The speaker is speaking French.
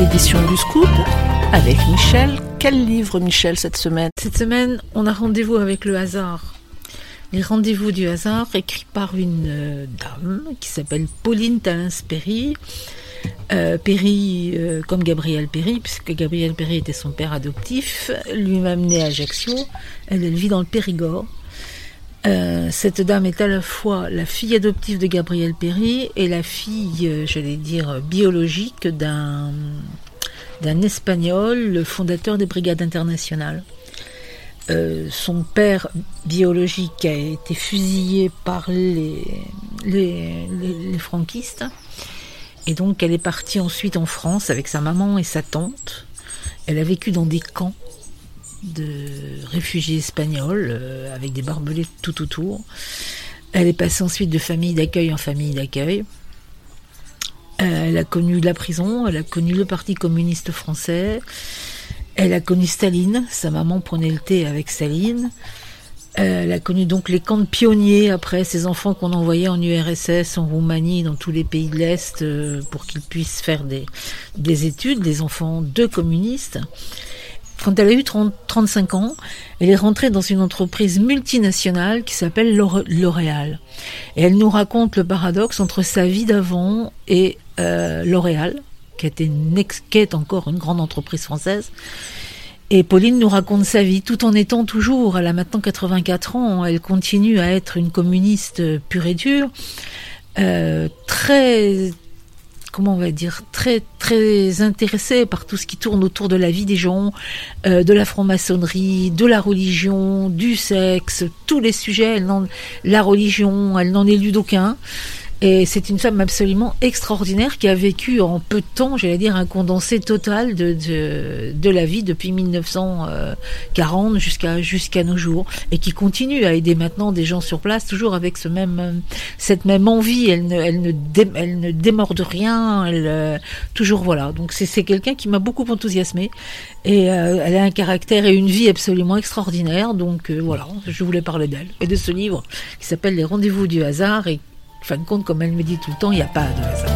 éditions du Scoop avec Michel. Quel livre, Michel, cette semaine? Cette semaine, on a rendez-vous avec le hasard. Les rendez-vous du hasard, écrit par une euh, dame qui s'appelle Pauline Talins-Perry. Euh, Perry, euh, comme Gabriel Perry, puisque Gabriel Perry était son père adoptif, lui-même né à Ajaccio. Elle vit dans le Périgord. Euh, cette dame est à la fois la fille adoptive de Gabriel Perry et la fille, euh, j'allais dire, biologique d'un d'un espagnol, le fondateur des brigades internationales. Euh, son père biologique a été fusillé par les, les, franquistes. Et donc elle est partie ensuite en France avec sa maman et sa tante. Elle a vécu dans des camps de réfugiés espagnols euh, avec des barbelés tout autour. Elle est passée ensuite de famille d'accueil en famille d'accueil. Euh, elle a connu la prison, elle a connu le Parti communiste français, elle a connu Staline, sa maman prenait le thé avec Staline. Euh, elle a connu donc les camps de pionniers après ces enfants qu'on envoyait en URSS, en Roumanie, dans tous les pays de l'Est pour qu'ils puissent faire des, des études, des enfants de communistes. Quand elle a eu 30, 35 ans, elle est rentrée dans une entreprise multinationale qui s'appelle L'Oréal. Et elle nous raconte le paradoxe entre sa vie d'avant et euh, L'Oréal, qui, est encore une grande entreprise française. Et Pauline nous raconte sa vie, tout en étant toujours, elle a maintenant 84 ans, elle continue à être une communiste pure et dure, euh, très comment on va dire, très très intéressée par tout ce qui tourne autour de la vie des gens, euh, de la franc-maçonnerie, de la religion, du sexe, tous les sujets. La religion, elle n'en élude aucun. Et c'est une femme absolument extraordinaire qui a vécu en peu de temps, j'allais dire, un condensé total de, de, la vie depuis 1940 jusqu'à jusqu'à nos jours et qui continue à aider maintenant des gens sur place, toujours avec ce même, cette même envie. Elle ne, elle ne, elle ne démord de rien. Euh, toujours voilà. Donc c'est quelqu'un qui m'a beaucoup enthousiasmé et euh, elle a un caractère et une vie absolument extraordinaire. Donc euh, voilà, je voulais parler d'elle et de ce livre qui s'appelle Les rendez-vous du hasard fin de compte, comme elle me dit tout le temps, il n'y a pas de hasard.